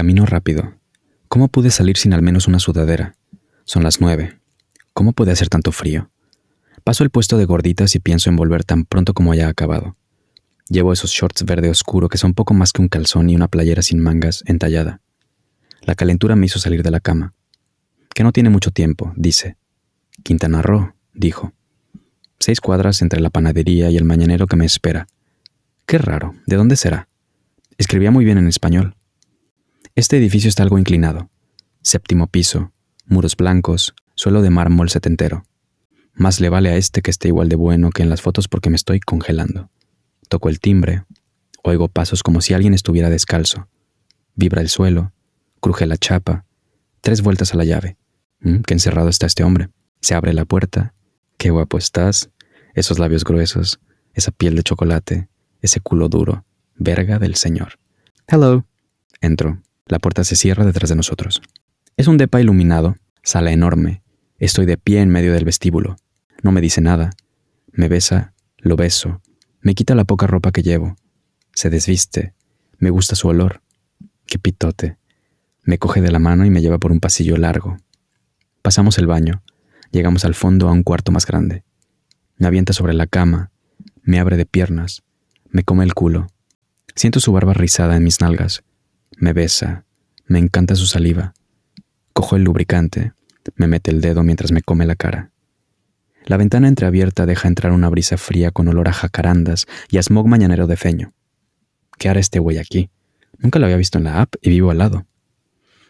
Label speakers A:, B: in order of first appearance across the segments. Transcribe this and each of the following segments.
A: Camino rápido. ¿Cómo pude salir sin al menos una sudadera? Son las nueve. ¿Cómo puede hacer tanto frío? Paso el puesto de gorditas y pienso en volver tan pronto como haya acabado. Llevo esos shorts verde oscuro que son poco más que un calzón y una playera sin mangas entallada. La calentura me hizo salir de la cama. Que no tiene mucho tiempo, dice. Quintana Roo, dijo. Seis cuadras entre la panadería y el mañanero que me espera. Qué raro, ¿de dónde será? Escribía muy bien en español. Este edificio está algo inclinado. Séptimo piso, muros blancos, suelo de mármol setentero. Más le vale a este que esté igual de bueno que en las fotos porque me estoy congelando. Toco el timbre, oigo pasos como si alguien estuviera descalzo. Vibra el suelo, cruje la chapa, tres vueltas a la llave. Mm, qué encerrado está este hombre. Se abre la puerta. Qué guapo estás. Esos labios gruesos, esa piel de chocolate, ese culo duro. Verga del señor. Hello. Entro. La puerta se cierra detrás de nosotros. Es un depa iluminado, sala enorme. Estoy de pie en medio del vestíbulo. No me dice nada. Me besa, lo beso, me quita la poca ropa que llevo. Se desviste. Me gusta su olor. Qué pitote. Me coge de la mano y me lleva por un pasillo largo. Pasamos el baño. Llegamos al fondo a un cuarto más grande. Me avienta sobre la cama. Me abre de piernas. Me come el culo. Siento su barba rizada en mis nalgas. Me besa. Me encanta su saliva. Cojo el lubricante. Me mete el dedo mientras me come la cara. La ventana entreabierta deja entrar una brisa fría con olor a jacarandas y a smog mañanero de feño. ¿Qué hará este güey aquí? Nunca lo había visto en la app y vivo al lado.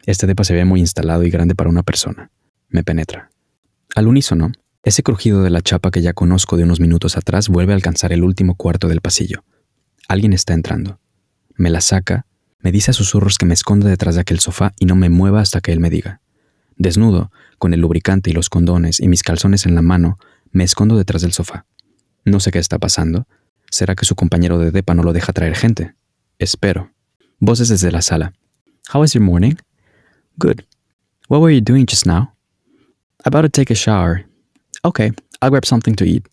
A: Este depa se ve muy instalado y grande para una persona. Me penetra. Al unísono, ese crujido de la chapa que ya conozco de unos minutos atrás vuelve a alcanzar el último cuarto del pasillo. Alguien está entrando. Me la saca, me dice a susurros que me esconda detrás de aquel sofá y no me mueva hasta que él me diga. Desnudo, con el lubricante y los condones y mis calzones en la mano, me escondo detrás del sofá. No sé qué está pasando. ¿Será que su compañero de depa no lo deja traer gente? Espero. Voces desde la sala. How was your morning? Good. What were you doing just now? About to take a shower. Okay, I'll grab something to eat.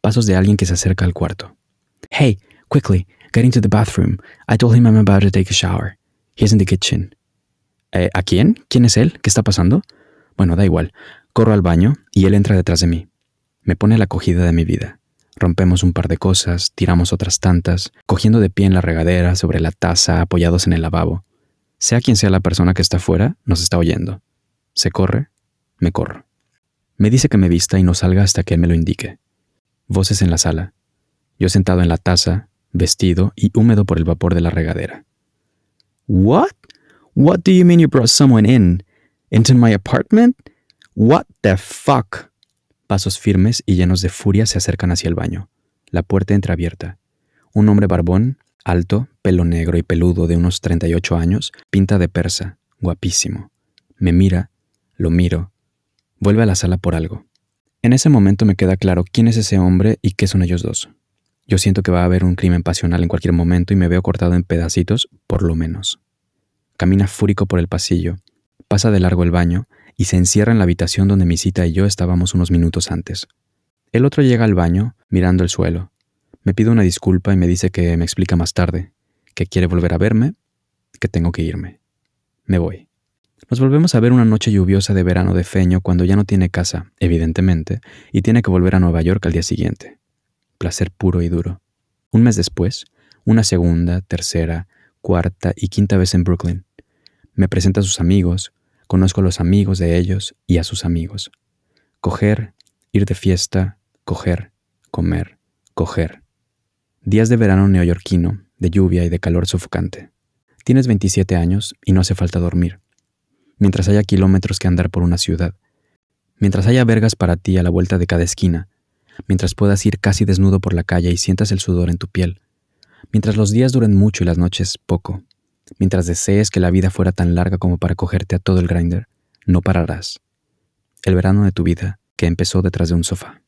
A: Pasos de alguien que se acerca al cuarto. Hey, quickly, get into the bathroom. I told him I'm about to take a shower. He's in the kitchen. Eh, ¿A quién? ¿Quién es él? ¿Qué está pasando? Bueno, da igual. Corro al baño y él entra detrás de mí. Me pone la acogida de mi vida. Rompemos un par de cosas, tiramos otras tantas, cogiendo de pie en la regadera, sobre la taza, apoyados en el lavabo. Sea quien sea la persona que está afuera, nos está oyendo. Se corre, me corro. Me dice que me vista y no salga hasta que él me lo indique. Voces en la sala. Yo sentado en la taza, vestido y húmedo por el vapor de la regadera. What? What do you mean you brought someone in? Into my apartment? What the fuck? Pasos firmes y llenos de furia se acercan hacia el baño. La puerta entra abierta. Un hombre barbón, alto, pelo negro y peludo de unos 38 años, pinta de persa, guapísimo. Me mira, lo miro, vuelve a la sala por algo. En ese momento me queda claro quién es ese hombre y qué son ellos dos. Yo siento que va a haber un crimen pasional en cualquier momento y me veo cortado en pedacitos, por lo menos. Camina fúrico por el pasillo, pasa de largo el baño y se encierra en la habitación donde mi cita y yo estábamos unos minutos antes. El otro llega al baño, mirando el suelo. Me pide una disculpa y me dice que me explica más tarde, que quiere volver a verme, que tengo que irme. Me voy. Nos volvemos a ver una noche lluviosa de verano de Feño cuando ya no tiene casa, evidentemente, y tiene que volver a Nueva York al día siguiente. Placer puro y duro. Un mes después, una segunda, tercera, cuarta y quinta vez en Brooklyn. Me presenta a sus amigos, conozco a los amigos de ellos y a sus amigos. Coger, ir de fiesta, coger, comer, coger. Días de verano neoyorquino, de lluvia y de calor sofocante. Tienes 27 años y no hace falta dormir. Mientras haya kilómetros que andar por una ciudad. Mientras haya vergas para ti a la vuelta de cada esquina. Mientras puedas ir casi desnudo por la calle y sientas el sudor en tu piel Mientras los días duren mucho y las noches poco, mientras desees que la vida fuera tan larga como para cogerte a todo el grinder, no pararás. El verano de tu vida que empezó detrás de un sofá.